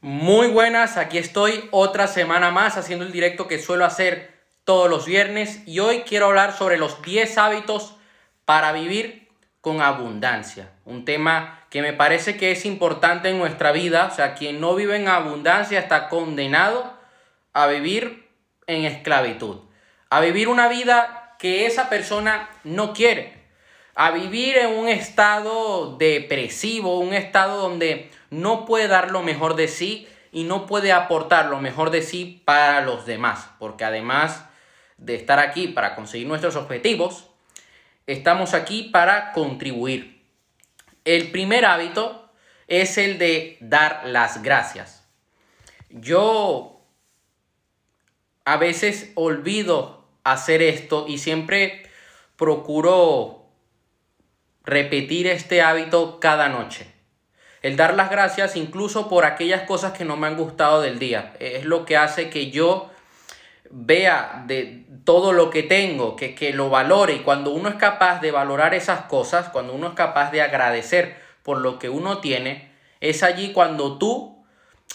Muy buenas, aquí estoy otra semana más haciendo el directo que suelo hacer todos los viernes y hoy quiero hablar sobre los 10 hábitos para vivir con abundancia. Un tema que me parece que es importante en nuestra vida, o sea, quien no vive en abundancia está condenado a vivir en esclavitud, a vivir una vida que esa persona no quiere, a vivir en un estado depresivo, un estado donde no puede dar lo mejor de sí y no puede aportar lo mejor de sí para los demás, porque además de estar aquí para conseguir nuestros objetivos, estamos aquí para contribuir. El primer hábito es el de dar las gracias. Yo a veces olvido hacer esto y siempre procuro repetir este hábito cada noche. El dar las gracias incluso por aquellas cosas que no me han gustado del día. Es lo que hace que yo vea de todo lo que tengo, que, que lo valore. Y cuando uno es capaz de valorar esas cosas, cuando uno es capaz de agradecer por lo que uno tiene, es allí cuando tú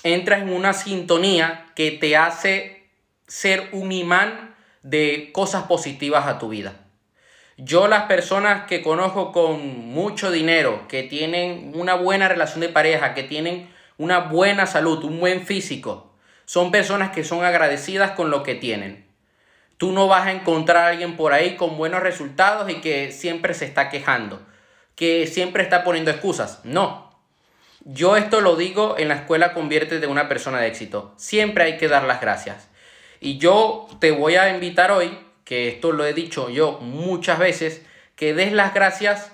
entras en una sintonía que te hace ser un imán de cosas positivas a tu vida. Yo las personas que conozco con mucho dinero, que tienen una buena relación de pareja, que tienen una buena salud, un buen físico, son personas que son agradecidas con lo que tienen. Tú no vas a encontrar a alguien por ahí con buenos resultados y que siempre se está quejando, que siempre está poniendo excusas. No. Yo esto lo digo en la escuela Convierte de una persona de éxito. Siempre hay que dar las gracias. Y yo te voy a invitar hoy que esto lo he dicho yo muchas veces, que des las gracias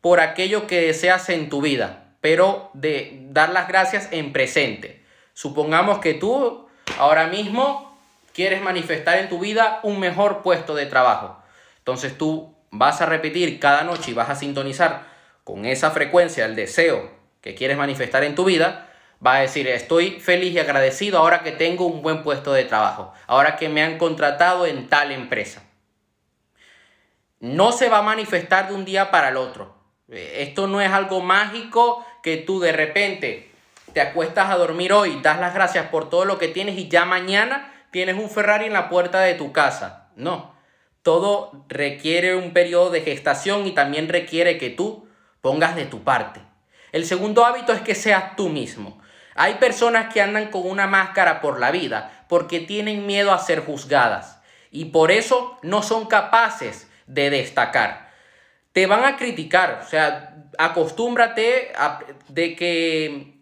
por aquello que deseas en tu vida, pero de dar las gracias en presente. Supongamos que tú ahora mismo quieres manifestar en tu vida un mejor puesto de trabajo. Entonces tú vas a repetir cada noche y vas a sintonizar con esa frecuencia el deseo que quieres manifestar en tu vida va a decir, estoy feliz y agradecido ahora que tengo un buen puesto de trabajo, ahora que me han contratado en tal empresa. No se va a manifestar de un día para el otro. Esto no es algo mágico que tú de repente te acuestas a dormir hoy, das las gracias por todo lo que tienes y ya mañana tienes un Ferrari en la puerta de tu casa. No, todo requiere un periodo de gestación y también requiere que tú pongas de tu parte. El segundo hábito es que seas tú mismo. Hay personas que andan con una máscara por la vida porque tienen miedo a ser juzgadas y por eso no son capaces de destacar. Te van a criticar, o sea, acostúmbrate a, de que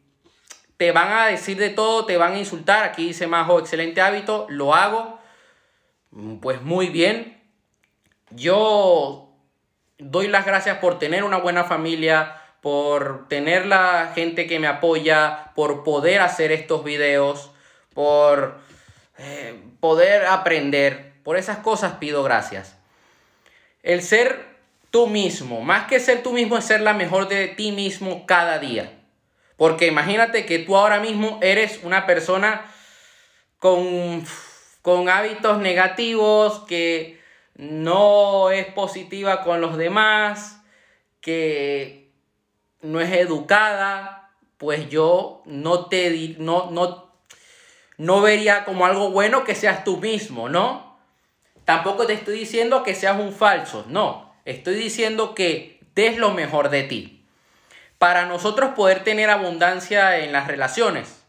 te van a decir de todo, te van a insultar. Aquí dice Majo, excelente hábito, lo hago. Pues muy bien. Yo doy las gracias por tener una buena familia, por tener la gente que me apoya, por poder hacer estos videos, por eh, poder aprender. Por esas cosas pido gracias. El ser tú mismo, más que ser tú mismo, es ser la mejor de ti mismo cada día. Porque imagínate que tú ahora mismo eres una persona con, con hábitos negativos, que no es positiva con los demás, que no es educada, pues yo no te no, no, no vería como algo bueno que seas tú mismo, ¿no? Tampoco te estoy diciendo que seas un falso, no. Estoy diciendo que des lo mejor de ti. Para nosotros poder tener abundancia en las relaciones,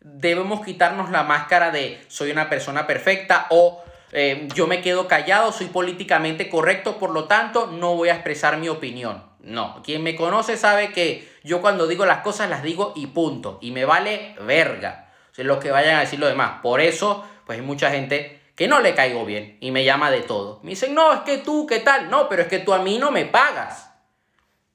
debemos quitarnos la máscara de soy una persona perfecta o eh, yo me quedo callado, soy políticamente correcto, por lo tanto no voy a expresar mi opinión. No, quien me conoce sabe que yo cuando digo las cosas las digo y punto. Y me vale verga. O lo que vayan a decir los demás. Por eso, pues hay mucha gente que no le caigo bien y me llama de todo. Me dicen, no, es que tú, ¿qué tal? No, pero es que tú a mí no me pagas.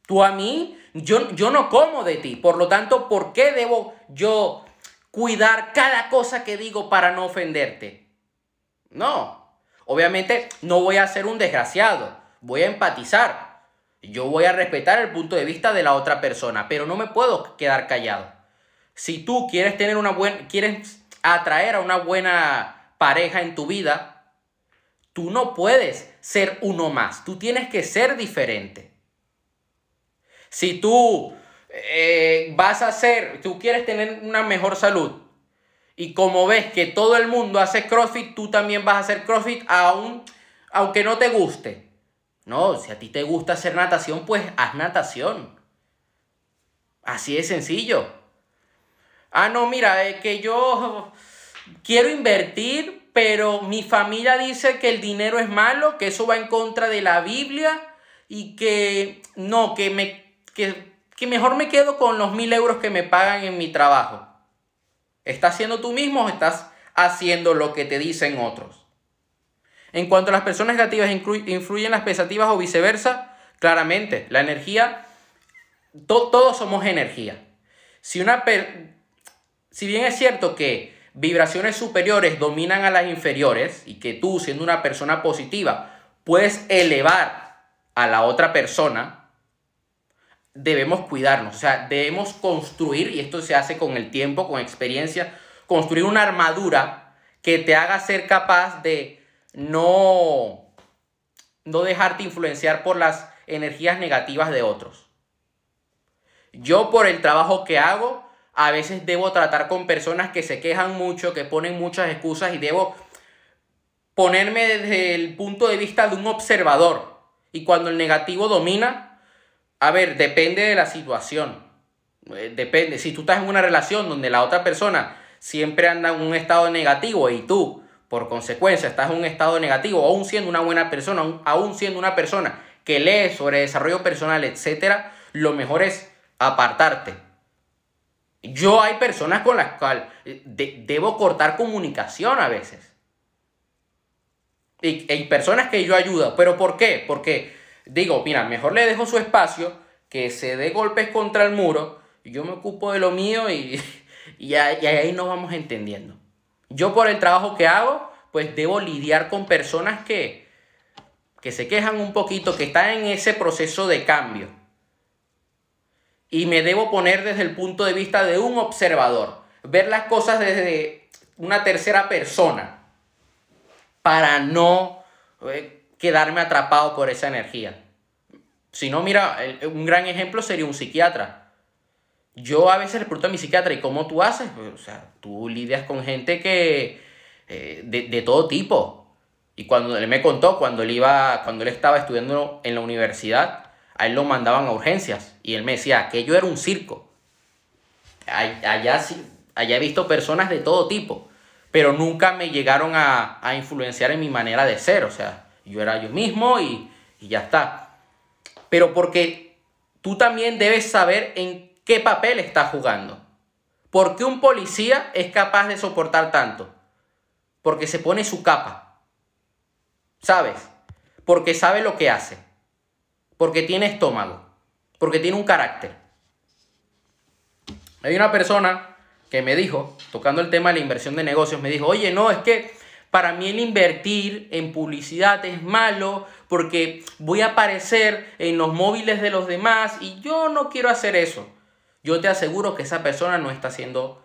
Tú a mí, yo, yo no como de ti. Por lo tanto, ¿por qué debo yo cuidar cada cosa que digo para no ofenderte? No. Obviamente no voy a ser un desgraciado. Voy a empatizar. Yo voy a respetar el punto de vista de la otra persona, pero no me puedo quedar callado. Si tú quieres tener una buena, quieres atraer a una buena pareja en tu vida, tú no puedes ser uno más, tú tienes que ser diferente. Si tú eh, vas a hacer, tú quieres tener una mejor salud. Y como ves que todo el mundo hace CrossFit, tú también vas a hacer CrossFit aún, aunque no te guste. No, si a ti te gusta hacer natación, pues haz natación. Así es sencillo. Ah, no, mira, es que yo quiero invertir, pero mi familia dice que el dinero es malo, que eso va en contra de la Biblia y que no, que, me, que, que mejor me quedo con los mil euros que me pagan en mi trabajo. ¿Estás haciendo tú mismo o estás haciendo lo que te dicen otros? En cuanto a las personas negativas influyen en las pesativas o viceversa, claramente, la energía, todos somos energía. Si, una si bien es cierto que vibraciones superiores dominan a las inferiores y que tú, siendo una persona positiva, puedes elevar a la otra persona, debemos cuidarnos. O sea, debemos construir, y esto se hace con el tiempo, con experiencia, construir una armadura que te haga ser capaz de no, no dejarte influenciar por las energías negativas de otros. Yo por el trabajo que hago, a veces debo tratar con personas que se quejan mucho, que ponen muchas excusas y debo ponerme desde el punto de vista de un observador. Y cuando el negativo domina, a ver, depende de la situación. Eh, depende, si tú estás en una relación donde la otra persona siempre anda en un estado negativo y tú, por consecuencia, estás en un estado negativo, aún siendo una buena persona, aún siendo una persona que lee sobre desarrollo personal, etcétera, lo mejor es apartarte yo hay personas con las cuales eh, debo cortar comunicación a veces. Y hay personas que yo ayudo. ¿Pero por qué? Porque digo, mira, mejor le dejo su espacio, que se dé golpes contra el muro, y yo me ocupo de lo mío y, y, ahí nos vamos entendiendo. Yo por el trabajo que hago, pues debo lidiar con personas que, que se quejan un poquito, que están en ese proceso de cambio y me debo poner desde el punto de vista de un observador, ver las cosas desde una tercera persona para no eh, quedarme atrapado por esa energía. Si no, mira, un gran ejemplo sería un psiquiatra. Yo a veces le pregunto a mi psiquiatra, ¿y cómo tú haces? Pues, o sea, tú lidias con gente que eh, de, de, todo tipo. Y cuando él me contó, cuando él, iba, cuando él estaba estudiando en la universidad, a él lo mandaban a urgencias y él me decía que era un circo. Allá, allá he visto personas de todo tipo, pero nunca me llegaron a, influenciar en mi manera de ser. O sea, yo era yo mismo y, y ya está. Pero porque tú también debes saber en qué papel estás jugando. ¿Por qué un policía es capaz de soportar tanto? Porque se pone su capa. ¿Sabes? Porque sabe lo que hace porque tiene estómago, porque tiene un carácter. Hay una persona que me dijo, tocando el tema de la inversión de negocios, me dijo, oye, no, es que para mí el invertir en publicidad es malo porque voy a aparecer en los móviles de los demás y yo no quiero hacer eso. Yo te aseguro que esa persona no está haciendo,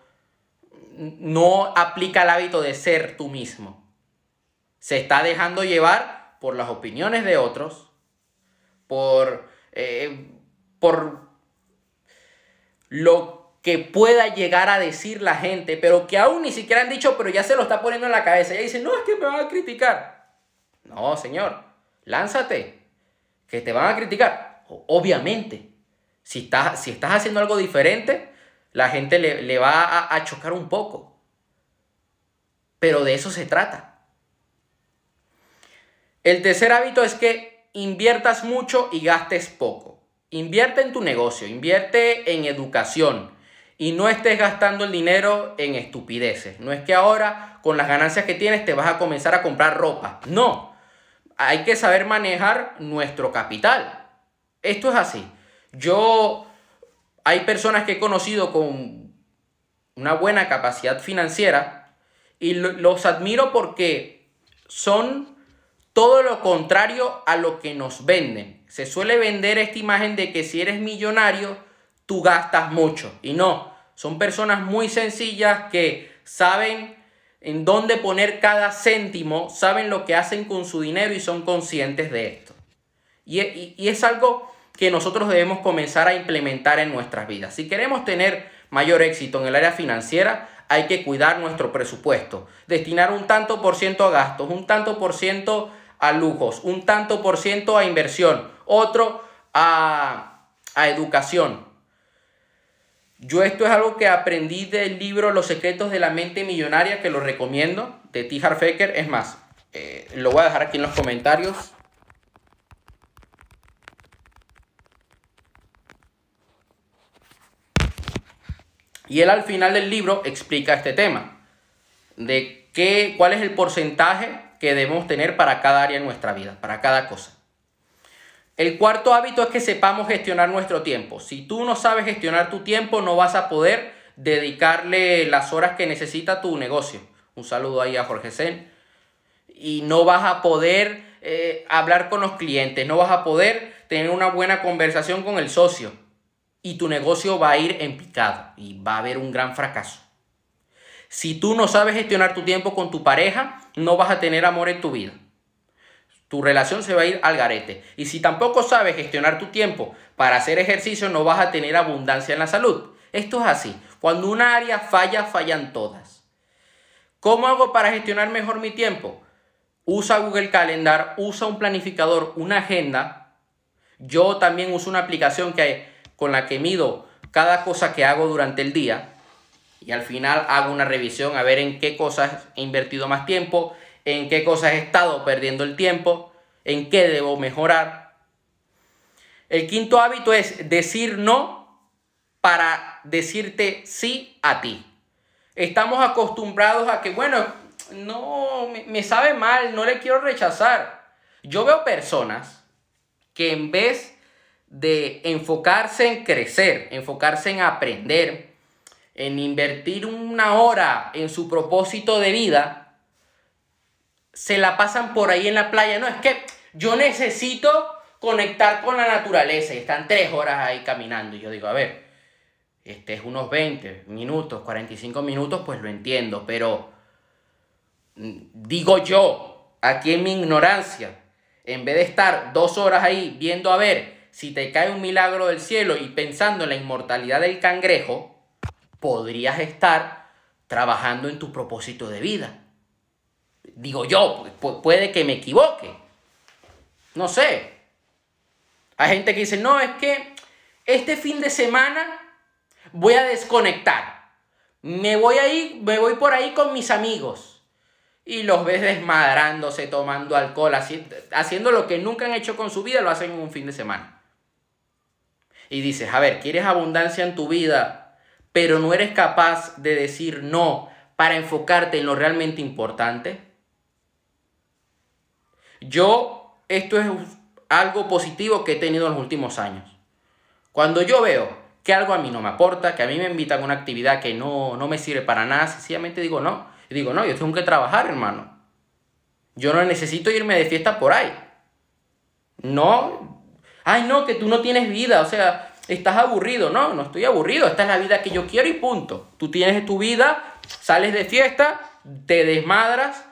no aplica el hábito de ser tú mismo. Se está dejando llevar por las opiniones de otros, por, eh, por lo que pueda llegar a decir la gente, pero que aún ni siquiera han dicho, pero ya se lo está poniendo en la cabeza. Y dice, no, es que me van a criticar. No, señor, lánzate, que te van a criticar. Obviamente, si estás, si estás haciendo algo diferente, la gente le, le va a, a chocar un poco. Pero de eso se trata. El tercer hábito es que inviertas mucho y gastes poco. Invierte en tu negocio, invierte en educación y no estés gastando el dinero en estupideces. No es que ahora con las ganancias que tienes te vas a comenzar a comprar ropa. No, hay que saber manejar nuestro capital. Esto es así. Yo, hay personas que he conocido con una buena capacidad financiera y los admiro porque son todo lo contrario a lo que nos venden. Se suele vender esta imagen de que si eres millonario, tú gastas mucho. Y no, son personas muy sencillas que saben en dónde poner cada céntimo, saben lo que hacen con su dinero y son conscientes de esto. Y, es algo que nosotros debemos comenzar a implementar en nuestras vidas. Si queremos tener mayor éxito en el área financiera, hay que cuidar nuestro presupuesto, destinar un tanto por ciento a gastos, un tanto por ciento a lujos, un tanto por ciento a inversión, otro a, a educación. Yo esto es algo que aprendí del libro Los secretos de la mente millonaria, que lo recomiendo, de T. Harfaker. Es más, eh, lo voy a dejar aquí en los comentarios. Y él al final del libro explica este tema, de qué, cuál es el porcentaje que debemos tener para cada área de nuestra vida, para cada cosa. El cuarto hábito es que sepamos gestionar nuestro tiempo. Si tú no sabes gestionar tu tiempo, no vas a poder dedicarle las horas que necesita tu negocio. Un saludo ahí a Jorge Sen. Y no vas a poder eh, hablar con los clientes, no vas a poder tener una buena conversación con el socio y tu negocio va a ir en picado y va a haber un gran fracaso. Si tú no sabes gestionar tu tiempo con tu pareja, no vas a tener amor en tu vida. Tu relación se va a ir al garete. Y si tampoco sabes gestionar tu tiempo para hacer ejercicio, no vas a tener abundancia en la salud. Esto es así. Cuando una área falla, fallan todas. ¿Cómo hago para gestionar mejor mi tiempo? Usa Google Calendar, usa un planificador, una agenda. Yo también uso una aplicación que con la que mido cada cosa que hago durante el día y al final hago una revisión a ver en qué cosas he invertido más tiempo, en qué cosas he estado perdiendo el tiempo, en qué debo mejorar. El quinto hábito es decir no para decirte sí a ti. Estamos acostumbrados a que, bueno, no, me, sabe mal, no le quiero rechazar. Yo veo personas que en vez de enfocarse en crecer, enfocarse en aprender, en invertir una hora en su propósito de vida, se la pasan por ahí en la playa. No, es que yo necesito conectar con la naturaleza y están tres horas ahí caminando. Y yo digo, a ver, este es unos 20 minutos, 45 minutos, pues lo entiendo, pero mm, digo yo, aquí en mi ignorancia, en vez de estar dos horas ahí viendo a ver si te cae un milagro del cielo y pensando en la inmortalidad del cangrejo, podrías estar trabajando en tu propósito de vida. Digo yo, puede que me equivoque. No sé. Hay gente que dice, no, es que este fin de semana voy a desconectar. Me voy ahí, me voy por ahí con mis amigos. Y los ves desmadrándose, tomando alcohol, haciendo lo que nunca han hecho con su vida, lo hacen en un fin de semana y dices, a ver, quieres abundancia en tu vida, pero no eres capaz de decir no para enfocarte en lo realmente importante. Yo, esto es algo positivo que he tenido en los últimos años. Cuando yo veo que algo a mí no me aporta, que a mí me invitan a una actividad que no, no me sirve para nada, sencillamente digo no. Y digo, no, yo tengo que trabajar, hermano. Yo no necesito irme de fiesta por ahí. No, ay no, que tú no tienes vida, o sea, estás aburrido. No, no estoy aburrido, esta es la vida que yo quiero y punto. Tú tienes tu vida, sales de fiesta, te desmadras,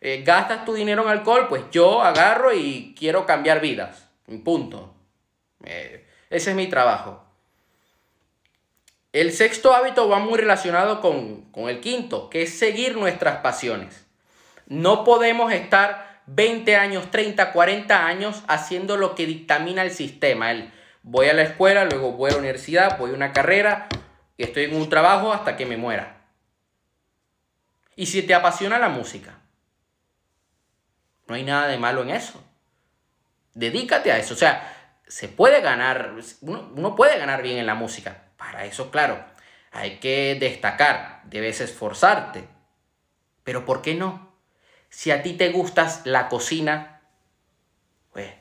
eh, gastas tu dinero en alcohol, pues yo agarro y quiero cambiar vidas. Punto. Eh, ese es mi trabajo. El sexto hábito va muy relacionado con, con el quinto, que es seguir nuestras pasiones. No podemos estar 20 años, 30, 40 años haciendo lo que dictamina el sistema. El, voy a la escuela, luego voy a la universidad, voy a una carrera, estoy en un trabajo hasta que me muera. Y si te apasiona la música, no hay nada de malo en eso. Dedícate a eso. O sea, se puede ganar, uno, uno puede ganar bien en la música. Para eso, claro, hay que destacar, debes esforzarte. Pero ¿por qué no? Si a ti te gusta la cocina, pues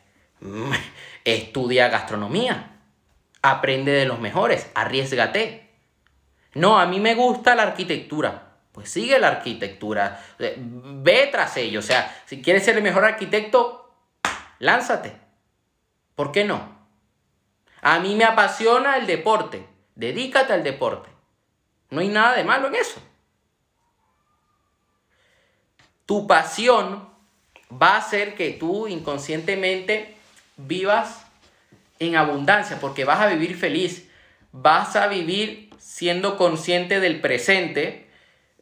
estudia gastronomía. Aprende de los mejores, arriesgate. No, a mí me gusta la arquitectura. Pues sigue la arquitectura. Eh, ve tras ello. O sea, si quieres ser el mejor arquitecto, lánzate. ¿Por qué no? A mí me apasiona el deporte. Dedícate al deporte. No hay nada de malo en eso tu pasión va a hacer que tú inconscientemente vivas en abundancia, porque vas a vivir feliz, vas a vivir siendo consciente del presente,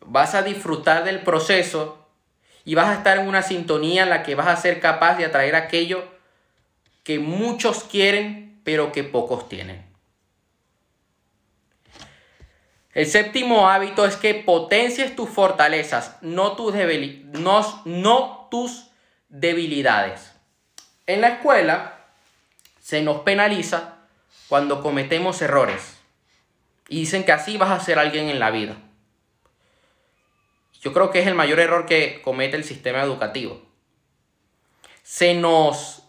vas a disfrutar del proceso y vas a estar en una sintonía en la que vas a ser capaz de atraer aquello que muchos quieren, pero que pocos tienen. El séptimo hábito es que potencies tus fortalezas, no tus, no, no tus debilidades. En la escuela se nos penaliza cuando cometemos errores y dicen que así vas a ser alguien en la vida. Yo creo que es el mayor error que comete el sistema educativo. Se nos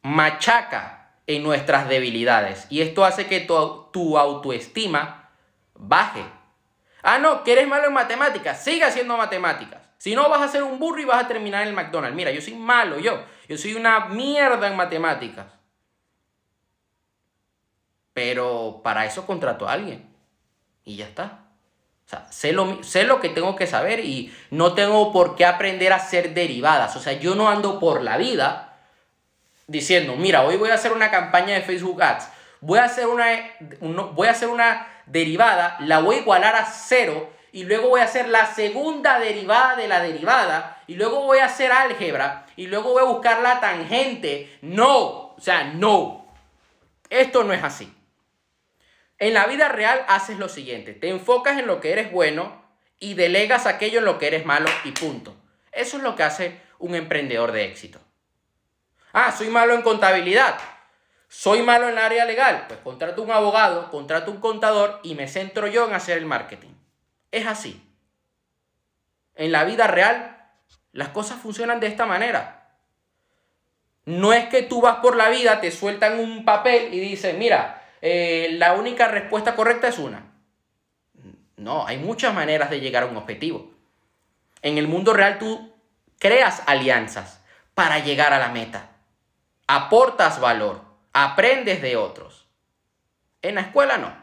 machaca en nuestras debilidades y esto hace que tu, tu autoestima baje. Ah, no, que eres malo en matemáticas, sigue haciendo matemáticas. Si no, vas a ser un burro y vas a terminar en el McDonald's. Mira, yo soy malo, yo. Yo soy una mierda en matemáticas. Pero para eso contrato a alguien. Y ya está. O sea, sé lo, sé lo que tengo que saber y no tengo por qué aprender a hacer derivadas. O sea, yo no ando por la vida diciendo, mira, hoy voy a hacer una campaña de Facebook Ads. Voy a hacer una, voy a hacer una derivada, la voy a igualar a cero y luego voy a hacer la segunda derivada de la derivada y luego voy a hacer álgebra y luego voy a buscar la tangente. No, o sea, no. Esto no es así. En la vida real haces lo siguiente, te enfocas en lo que eres bueno y delegas aquello en lo que eres malo y punto. Eso es lo que hace un emprendedor de éxito. Ah, soy malo en contabilidad. Soy malo en el área legal. Pues contrato un abogado, contrato un contador y me centro yo en hacer el marketing. Es así. En la vida real, las cosas funcionan de esta manera. No es que tú vas por la vida, te sueltan un papel y dicen, mira, eh, la única respuesta correcta es una. No, hay muchas maneras de llegar a un objetivo. En el mundo real tú creas alianzas para llegar a la meta. Aportas valor, aprendes de otros. En la escuela no.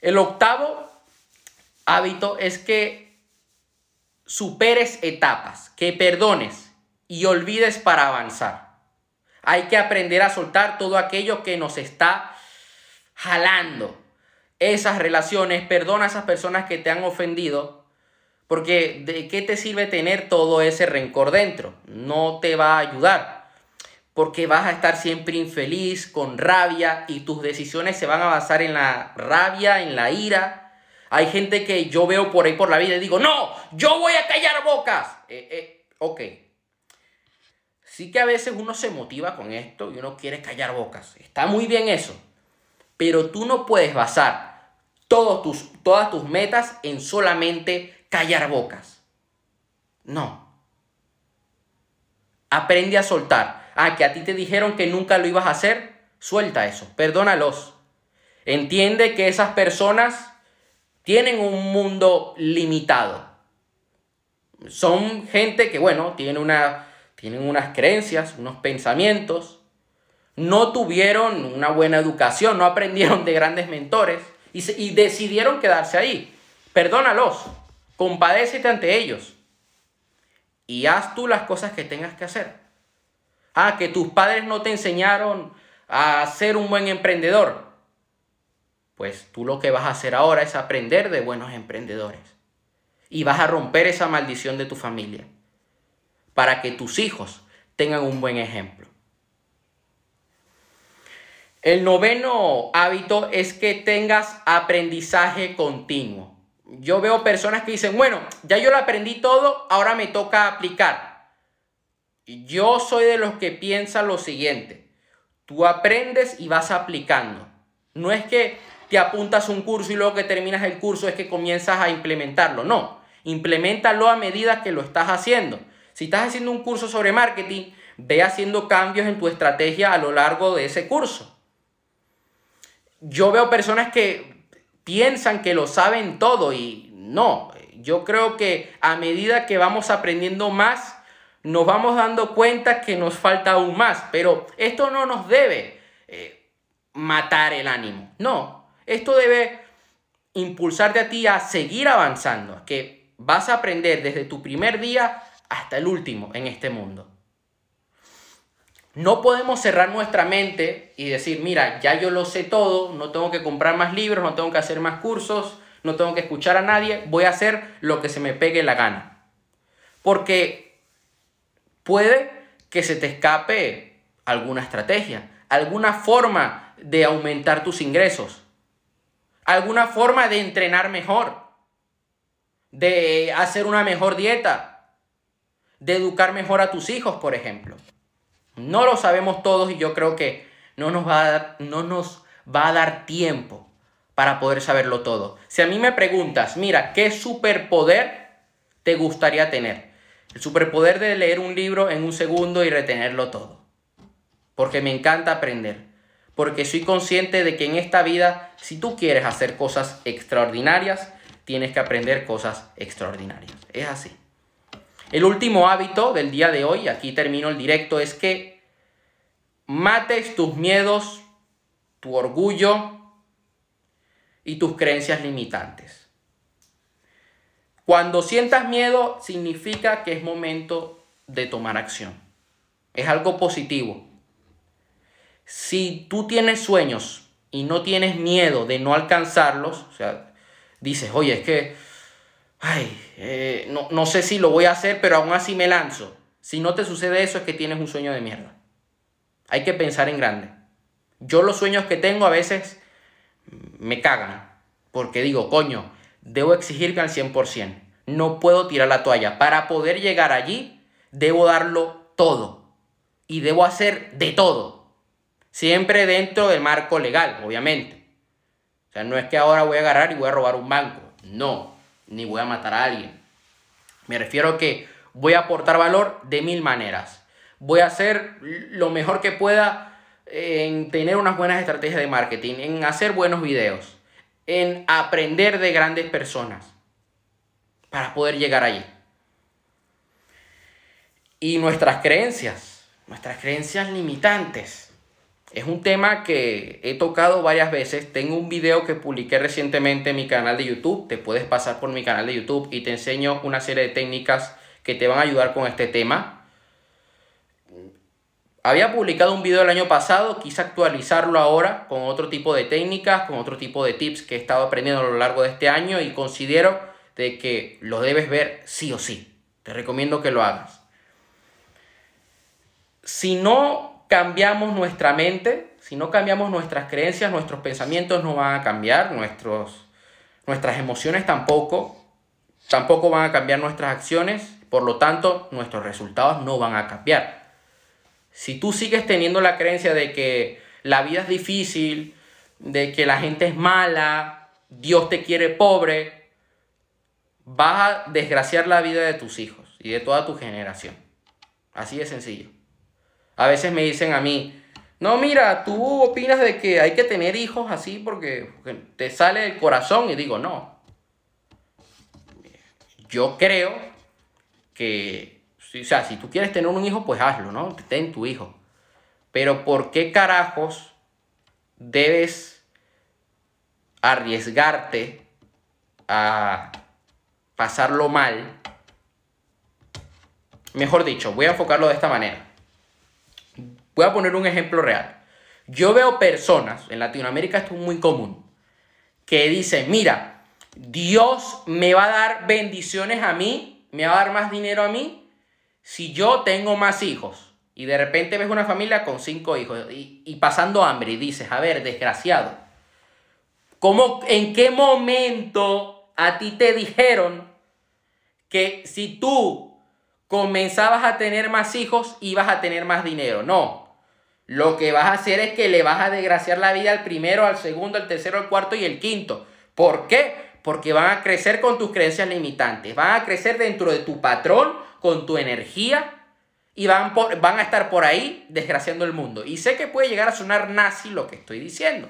El octavo hábito es que superes etapas, que perdones y olvides para avanzar. Hay que aprender a soltar todo aquello que nos está jalando. Esas relaciones, perdona a esas personas que te han ofendido, porque ¿de qué te sirve tener todo ese rencor dentro? No te va a ayudar porque vas a estar siempre infeliz, con rabia y tus decisiones se van a basar en la rabia, en la ira. Hay gente que yo veo por ahí por la vida y digo, no, yo voy a callar bocas. Eh, eh, ok. Sí que a veces uno se motiva con esto y uno quiere callar bocas. Está muy bien eso. Pero tú no puedes basar todos tus, todas tus metas en solamente callar bocas. No. Aprende a soltar. Ah, que a ti te dijeron que nunca lo ibas a hacer, suelta eso, perdónalos. Entiende que esas personas tienen un mundo limitado. Son gente que, bueno, tiene una, tienen unas creencias, unos pensamientos, no tuvieron una buena educación, no aprendieron de grandes mentores y, y decidieron quedarse ahí. Perdónalos, compadécete ante ellos y haz tú las cosas que tengas que hacer. Ah, que tus padres no te enseñaron a ser un buen emprendedor. Pues tú lo que vas a hacer ahora es aprender de buenos emprendedores. Y vas a romper esa maldición de tu familia. Para que tus hijos tengan un buen ejemplo. El noveno hábito es que tengas aprendizaje continuo. Yo veo personas que dicen, bueno, ya yo lo aprendí todo, ahora me toca aplicar. Yo soy de los que piensa lo siguiente. Tú aprendes y vas aplicando. No es que te apuntas un curso y luego que terminas el curso es que comienzas a implementarlo. No, implementalo a medida que lo estás haciendo. Si estás haciendo un curso sobre marketing, ve haciendo cambios en tu estrategia a lo largo de ese curso. Yo veo personas que piensan que lo saben todo y no. Yo creo que a medida que vamos aprendiendo más, nos vamos dando cuenta que nos falta aún más, pero esto no nos debe eh, matar el ánimo, no, esto debe impulsarte a ti a seguir avanzando, que vas a aprender desde tu primer día hasta el último en este mundo. No podemos cerrar nuestra mente y decir, mira, ya yo lo sé todo, no tengo que comprar más libros, no tengo que hacer más cursos, no tengo que escuchar a nadie, voy a hacer lo que se me pegue la gana. Porque puede que se te escape alguna estrategia, alguna forma de aumentar tus ingresos, alguna forma de entrenar mejor, de hacer una mejor dieta, de educar mejor a tus hijos, por ejemplo. No lo sabemos todos y yo creo que no nos va a dar, no nos va a dar tiempo para poder saberlo todo. Si a mí me preguntas, mira, ¿qué superpoder te gustaría tener? El superpoder de leer un libro en un segundo y retenerlo todo. Porque me encanta aprender. Porque soy consciente de que en esta vida, si tú quieres hacer cosas extraordinarias, tienes que aprender cosas extraordinarias. Es así. El último hábito del día de hoy, aquí termino el directo, es que mates tus miedos, tu orgullo y tus creencias limitantes. Cuando sientas miedo significa que es momento de tomar acción. Es algo positivo. Si tú tienes sueños y no tienes miedo de no alcanzarlos, o sea, dices, oye, es que ay, eh, no, no sé si lo voy a hacer, pero aún así me lanzo. Si no te sucede eso es que tienes un sueño de mierda. Hay que pensar en grande. Yo los sueños que tengo a veces me cagan, porque digo, coño, debo exigirme al 100%. No puedo tirar la toalla. Para poder llegar allí, debo darlo todo. Y debo hacer de todo. Siempre dentro del marco legal, obviamente. O sea, no es que ahora voy a agarrar y voy a robar un banco. No ni voy a matar a alguien. Me refiero a que voy a aportar valor de mil maneras. Voy a hacer lo mejor que pueda en tener unas buenas estrategias de marketing, en hacer buenos videos, en aprender de grandes personas para poder llegar allí. Y nuestras creencias, nuestras creencias limitantes es un tema que he tocado varias veces. Tengo un video que publiqué recientemente en mi canal de YouTube. Te puedes pasar por mi canal de YouTube y te enseño una serie de técnicas que te van a ayudar con este tema. Había publicado un video el año pasado, quise actualizarlo ahora con otro tipo de técnicas, con otro tipo de tips que he estado aprendiendo a lo largo de este año y considero de que lo debes ver sí o sí. Te recomiendo que lo hagas. Si no cambiamos nuestra mente, si no cambiamos nuestras creencias, nuestros pensamientos no van a cambiar, nuestros, nuestras emociones tampoco, tampoco van a cambiar nuestras acciones, por lo tanto nuestros resultados no van a cambiar. Si tú sigues teniendo la creencia de que la vida es difícil, de que la gente es mala, Dios te quiere pobre, vas a desgraciar la vida de tus hijos y de toda tu generación. Así de sencillo. A veces me dicen a mí, no, mira, tú opinas de que hay que tener hijos así porque te sale del corazón y digo, no. Yo creo que, o sea, si tú quieres tener un hijo, pues hazlo, ¿no? Ten tu hijo. Pero ¿por qué carajos debes arriesgarte a pasarlo mal? Mejor dicho, voy a enfocarlo de esta manera. Voy a poner un ejemplo real. Yo veo personas, en Latinoamérica esto es muy común, que dicen, mira, Dios me va a dar bendiciones a mí, me va a dar más dinero a mí, si yo tengo más hijos. Y de repente ves una familia con cinco hijos y, pasando hambre y dices, a ver, desgraciado, ¿cómo, ¿en qué momento a ti te dijeron que si tú comenzabas a tener más hijos ibas a tener más dinero? No, lo que vas a hacer es que le vas a desgraciar la vida al primero, al segundo, al tercero, al cuarto y el quinto. ¿Por qué? Porque van a crecer con tus creencias limitantes, van a crecer dentro de tu patrón, con tu energía y van, van a estar por ahí desgraciando el mundo. Y sé que puede llegar a sonar nazi lo que estoy diciendo.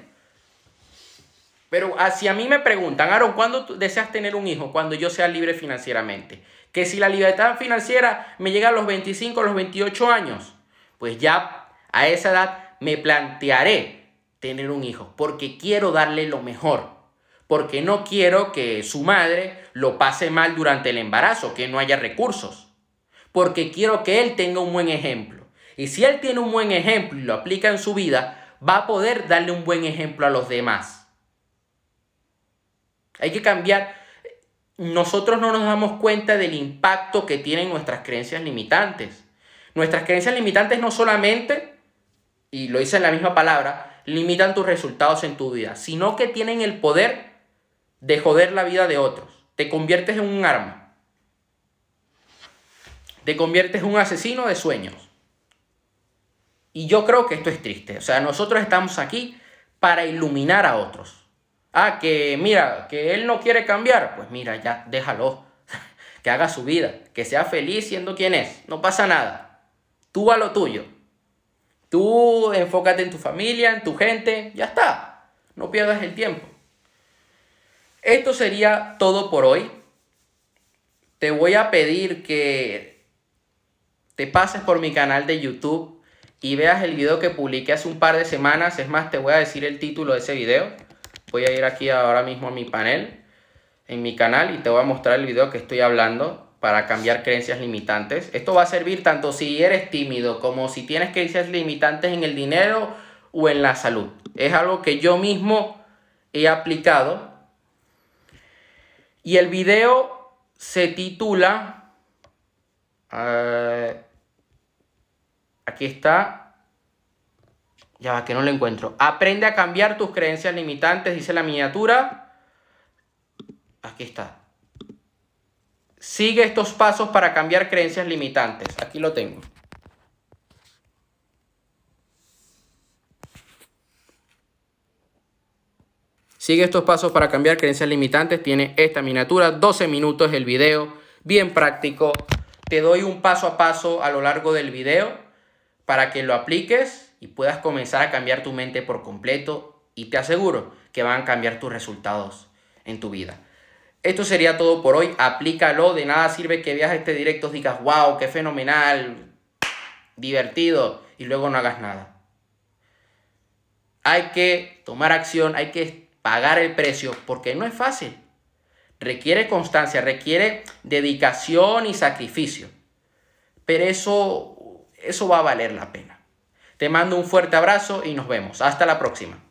Pero si a mí me preguntan, Aaron, ¿cuándo deseas tener un hijo? Cuando yo sea libre financieramente. Que si la libertad financiera me llega a los 25, a los 28 años, pues ya a esa edad me plantearé tener un hijo porque quiero darle lo mejor, porque no quiero que su madre lo pase mal durante el embarazo, que no haya recursos, porque quiero que él tenga un buen ejemplo Y si él tiene un buen ejemplo y lo aplica en su vida, va a poder darle un buen ejemplo a los demás. Hay que cambiar. Nosotros no nos damos cuenta del impacto que tienen nuestras creencias limitantes. Nuestras creencias limitantes no solamente, y lo dice en la misma palabra, limitan tus resultados en tu vida, sino que tienen el poder de joder la vida de otros. Te conviertes en un arma. Te conviertes en un asesino de sueños. Y yo creo que esto es triste. O sea, nosotros estamos aquí para iluminar a otros. Ah, que mira, que él no quiere cambiar. Pues mira, ya, déjalo. que haga su vida. Que sea feliz siendo quien es. No pasa nada. Tú a lo tuyo. Tú enfócate en tu familia, en tu gente. Ya está. No pierdas el tiempo. Esto sería todo por hoy. Te voy a pedir que te pases por mi canal de YouTube y veas el video que publiqué hace un par de semanas. Es más, te voy a decir el título de ese video. Voy a ir aquí ahora mismo a mi panel, en mi canal, y te voy a mostrar el video que estoy hablando para cambiar creencias limitantes. Esto va a servir tanto si eres tímido como si tienes creencias limitantes en el dinero o en la salud. Es algo que yo mismo he aplicado y el video se titula... Eh, aquí está. Ya va, que no lo encuentro. Aprende a cambiar tus creencias limitantes, dice la miniatura. Aquí está. Sigue estos pasos para cambiar creencias limitantes. Aquí lo tengo. Sigue estos pasos para cambiar creencias limitantes. Tiene esta miniatura, 12 minutos el video, bien práctico. Te doy un paso a paso a lo largo del video para que lo apliques y puedas comenzar a cambiar tu mente por completo y te aseguro que van a cambiar tus resultados en tu vida. Esto sería todo por hoy. Aplícalo. De nada sirve que veas este directo digas, wow, qué fenomenal, divertido, y luego no hagas nada. Hay que tomar acción, hay que pagar el precio, porque no es fácil. Requiere constancia, requiere dedicación y sacrificio. Pero eso, eso va a valer la pena. Te mando un fuerte abrazo y nos vemos. Hasta la próxima.